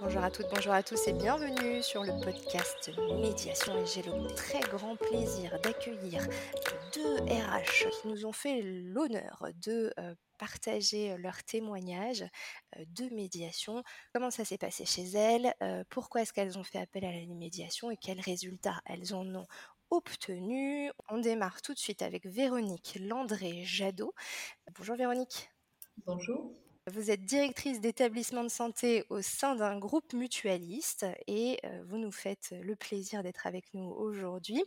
Bonjour à toutes, bonjour à tous et bienvenue sur le podcast Médiation. Et j'ai le très grand plaisir d'accueillir deux RH qui nous ont fait l'honneur de euh, partager leur témoignage euh, de médiation, comment ça s'est passé chez elles, euh, pourquoi est-ce qu'elles ont fait appel à la médiation et quels résultats elles en ont obtenu? On démarre tout de suite avec Véronique Landré-Jadot. Bonjour Véronique. Bonjour. Vous êtes directrice d'établissement de santé au sein d'un groupe mutualiste et euh, vous nous faites le plaisir d'être avec nous aujourd'hui.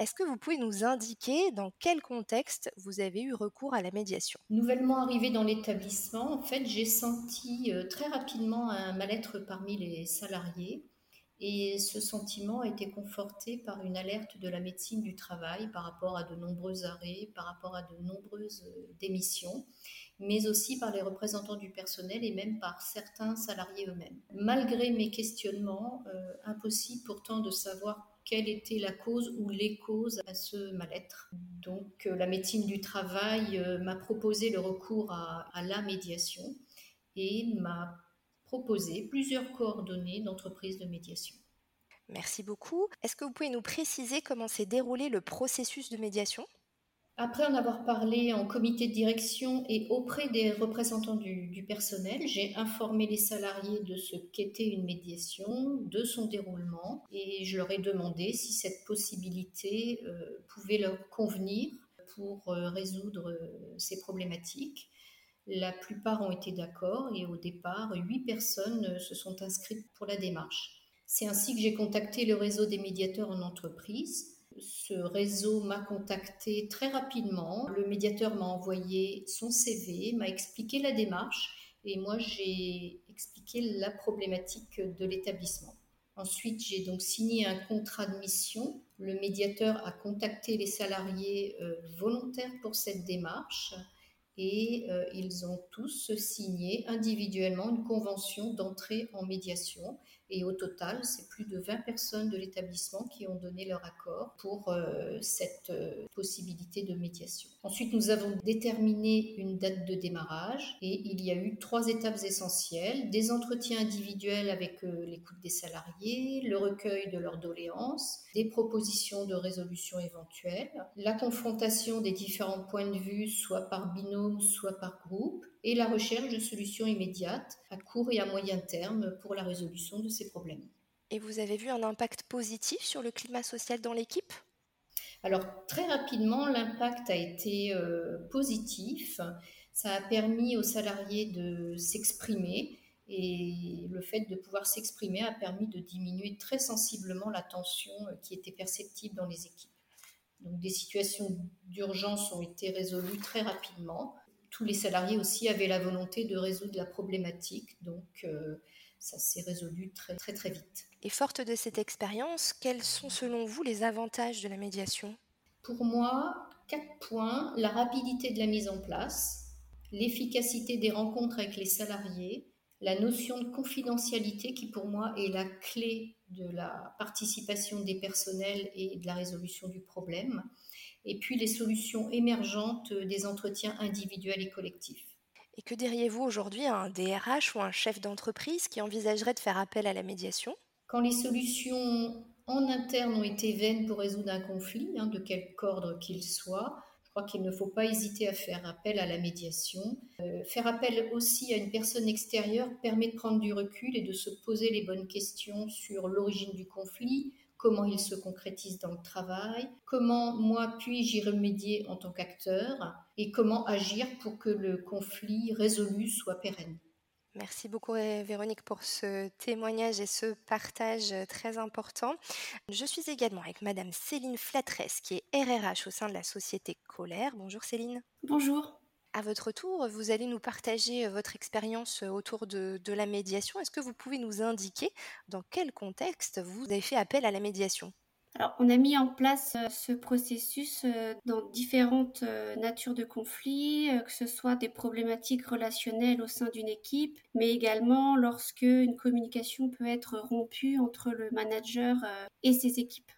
Est-ce que vous pouvez nous indiquer dans quel contexte vous avez eu recours à la médiation? Nouvellement arrivée dans l'établissement, en fait, j'ai senti euh, très rapidement un mal-être parmi les salariés. Et ce sentiment a été conforté par une alerte de la médecine du travail par rapport à de nombreux arrêts, par rapport à de nombreuses euh, démissions mais aussi par les représentants du personnel et même par certains salariés eux-mêmes. Malgré mes questionnements, euh, impossible pourtant de savoir quelle était la cause ou les causes à ce mal-être. Donc euh, la médecine du travail m'a proposé le recours à, à la médiation et m'a proposé plusieurs coordonnées d'entreprises de médiation. Merci beaucoup. Est-ce que vous pouvez nous préciser comment s'est déroulé le processus de médiation? Après en avoir parlé en comité de direction et auprès des représentants du, personnel, j'ai informé les salariés de ce qu'était une médiation, de son déroulement, et je leur ai demandé si cette possibilité euh, pouvait leur convenir pour euh, résoudre euh, ces problématiques. La plupart ont été d'accord et au départ, huit personnes se sont inscrites pour la démarche. C'est ainsi que j'ai contacté le réseau des médiateurs en entreprise ce réseau m'a contacté très rapidement. Le médiateur m'a envoyé son CV, m'a expliqué la démarche et moi j'ai expliqué la problématique de l'établissement. Ensuite, j'ai donc signé un contrat de mission. Le médiateur a contacté les salariés euh, volontaires pour cette démarche et euh, ils ont tous signé individuellement une convention d'entrée en médiation et au total, c'est plus de 20 personnes de l'établissement qui ont donné leur accord pour euh, cette euh, possibilité de médiation. Ensuite, nous avons déterminé une date de démarrage et il y a eu trois étapes essentielles. Des entretiens individuels avec euh, l'écoute des salariés, le recueil de leurs doléances, des propositions de résolution éventuelles, la confrontation des différents points de vue, soit par binôme, soit par groupe, et la recherche de solutions immédiates à court et à moyen terme pour la résolution de ces problèmes. Et vous avez vu un impact positif sur le climat social dans l'équipe? Alors très rapidement, l'impact a été euh, positif. Ça a permis aux salariés de s'exprimer et le fait de pouvoir s'exprimer a permis de diminuer très sensiblement la tension euh, qui était perceptible dans les équipes. Donc des situations d'urgence ont été résolues très rapidement tous les salariés aussi avaient la volonté de résoudre la problématique. Donc, euh, ça s'est résolu très, très, très vite. Et forte de cette expérience, quels sont selon vous les avantages de la médiation? Pour moi, quatre points. La rapidité de la mise en place, l'efficacité des rencontres avec les salariés, la notion de confidentialité qui pour moi est la clé de la participation des personnels et de la résolution du problème, et puis les solutions émergentes des entretiens individuels et collectifs. Et que diriez-vous aujourd'hui à un DRH ou un chef d'entreprise qui envisagerait de faire appel à la médiation? Quand les solutions en interne ont été vaines pour résoudre un conflit, hein, de quelque ordre qu'il soit, je crois qu'il ne faut pas hésiter à faire appel à la médiation. Euh, faire appel aussi à une personne extérieure permet de prendre du recul et de se poser les bonnes questions sur l'origine du conflit, comment il se concrétise dans le travail, comment moi puis-je y remédier en tant qu'acteur et comment agir pour que le conflit résolu soit pérenne. Merci beaucoup Véronique pour ce témoignage et ce partage très important. Je suis également avec Madame Céline Flatresse qui est RRH au sein de la société Colère. Bonjour Céline. Bonjour. À votre tour, vous allez nous partager euh, votre expérience euh, autour de, la médiation. Est-ce que vous pouvez nous indiquer dans quel contexte vous avez fait appel à la médiation? Alors, on a mis en place euh, ce processus dans différentes natures de conflits, que ce soit des problématiques relationnelles au sein d'une équipe, mais également lorsque une communication peut être rompue entre le manager et ses équipes.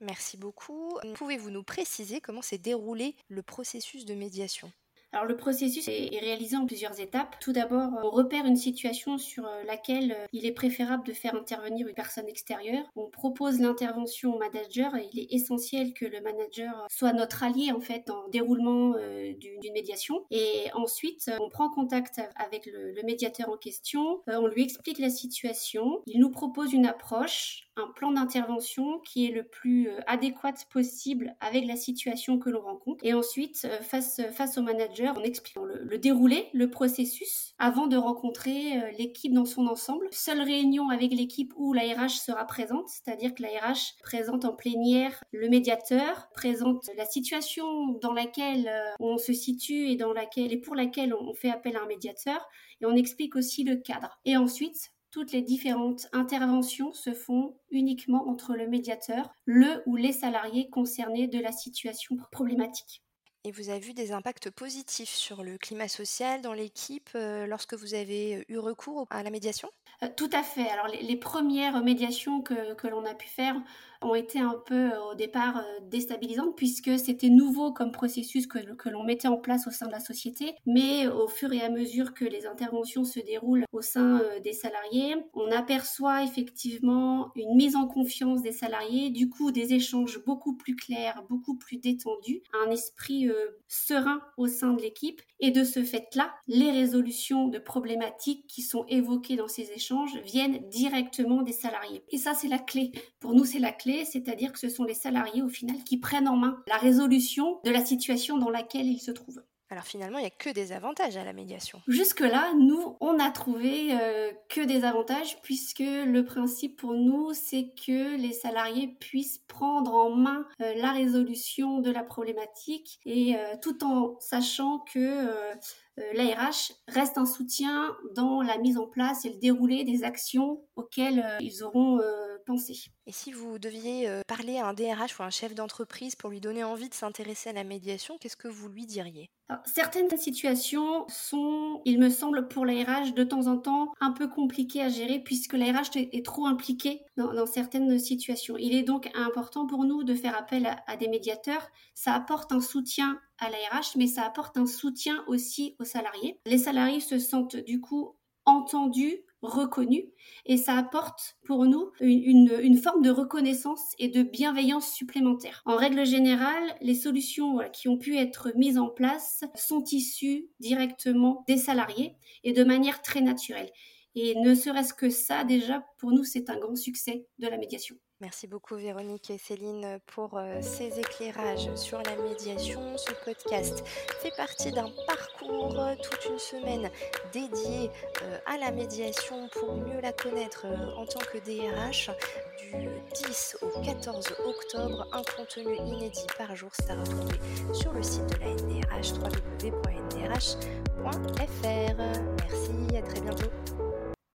Merci beaucoup. Pouvez-vous nous préciser comment s'est déroulé le processus de médiation? Alors le processus est réalisé en plusieurs étapes. Tout d'abord, on repère une situation sur euh, laquelle euh, il est préférable de faire intervenir une personne extérieure. On propose l'intervention au manager et il est essentiel que le manager soit notre allié en fait dans le déroulement d'une médiation. Et ensuite, on prend contact avec le, médiateur en question, on lui explique la situation, il nous propose une approche un plan d'intervention qui est le plus euh, adéquat possible avec la situation que l'on rencontre. Et ensuite, euh, face, face au manager, on explique le, déroulé, le processus, avant de rencontrer euh, l'équipe dans son ensemble. Seule réunion avec l'équipe où la RH sera présente, c'est-à-dire que la RH présente en plénière le médiateur, présente la situation dans laquelle on se situe et dans laquelle et pour laquelle on fait appel à un médiateur, et on explique aussi le cadre. Et ensuite, toutes les différentes interventions se font uniquement entre le médiateur, le ou les salariés concernés de la situation problématique. Et vous avez vu des impacts positifs sur le climat social dans l'équipe euh, lorsque vous avez eu recours à la médiation? Euh, Tout à fait. Alors les, premières médiations que, que l'on a pu faire ont été un peu euh, au départ euh, déstabilisantes puisque c'était nouveau comme processus que, que l'on mettait en place au sein de la société. Mais au fur et à mesure que les interventions se déroulent au sein des salariés, on aperçoit effectivement une mise en confiance des salariés, du coup des échanges beaucoup plus clairs, beaucoup plus détendus, un esprit serein au sein de l'équipe. Et de ce fait-là, les résolutions de problématiques qui sont évoquées dans ces échanges viennent directement des salariés. Et ça, c'est la clé. Pour nous, c'est la clé c'est-à-dire que ce sont les salariés au final qui prennent en main la résolution de la situation dans laquelle ils se trouvent. Alors finalement, il n'y a que des avantages à la médiation. Jusque-là, nous, on n'a trouvé euh, que des avantages puisque le principe pour nous, c'est que les salariés puissent prendre en main euh, la résolution de la problématique et euh, tout en sachant que l'ARH reste un soutien dans la mise en place et le déroulé des actions auxquelles ils auront Et si vous deviez parler à un DRH ou un chef d'entreprise pour lui donner envie de s'intéresser à la médiation, qu'est-ce que vous lui diriez? Certaines situations sont, il me semble, pour l'ARH de temps en temps un peu compliquées à gérer puisque l'ARH est, trop impliqué dans, certaines situations. Il est donc important pour nous de faire appel à, des médiateurs. Ça apporte un soutien à l'ARH, mais ça apporte un soutien aussi aux salariés. Les salariés se sentent du coup entendus, reconnus et ça apporte pour nous une, forme de reconnaissance et de bienveillance supplémentaire. En règle générale, les solutions qui ont pu être mises en place sont issues directement des salariés et de manière très naturelle. Et ne serait-ce que ça, déjà, pour nous, c'est un grand succès de la médiation. Merci beaucoup Véronique et Céline pour euh, ces éclairages sur la médiation. Ce podcast fait partie d'un parcours euh, toute une semaine dédié euh, à la médiation pour mieux la connaître en tant que DRH. Du 10 au 14 octobre, un contenu inédit par jour, c'est à retrouver sur le site de la NDRH www.ndrh.fr. Merci, à très bientôt.